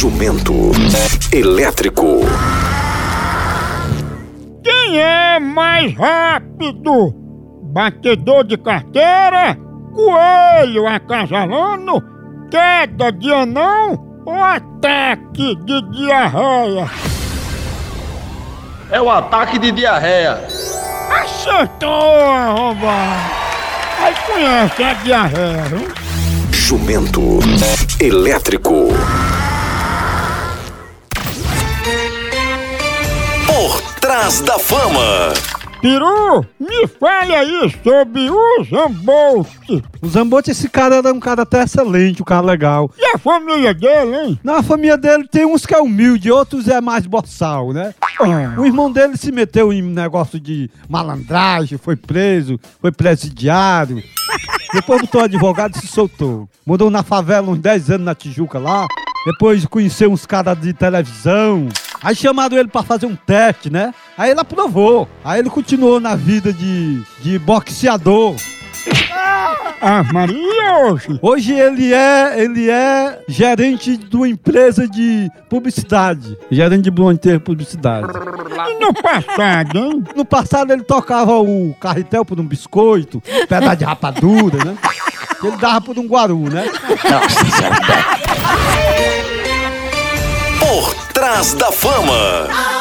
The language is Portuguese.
Jumento elétrico. Quem é mais rápido? Batedor de carteira? Coelho acasalando? Queda de anão? Ou ataque de diarreia? É o ataque de diarreia. Acertou, arrombado! Aí conhece a diarreia, viu? Jumento elétrico. Por trás da fama. Peru, me fale aí sobre o Zambolt. O Zambotti, esse cara era um cara até excelente, um cara legal. E a família dele, hein? Na família dele tem uns que é humilde, outros é mais boçal, né? O irmão dele se meteu em negócio de malandragem, foi preso, foi presidiário. Depois botou advogado e se soltou. Morou na favela uns 10 anos na Tijuca lá. Depois conheceu uns caras de televisão. Aí chamaram ele pra fazer um teste, né? Aí ele aprovou. Aí ele continuou na vida de, de boxeador. Ah, Maria, hoje. Hoje ele é, ele é gerente de uma empresa de publicidade. Gerente de uma empresa de publicidade. E no passado, hein? No passado ele tocava o carretel por um biscoito, pedaço de rapadura, né? Ele dava por um guaru, né? Por trás da fama.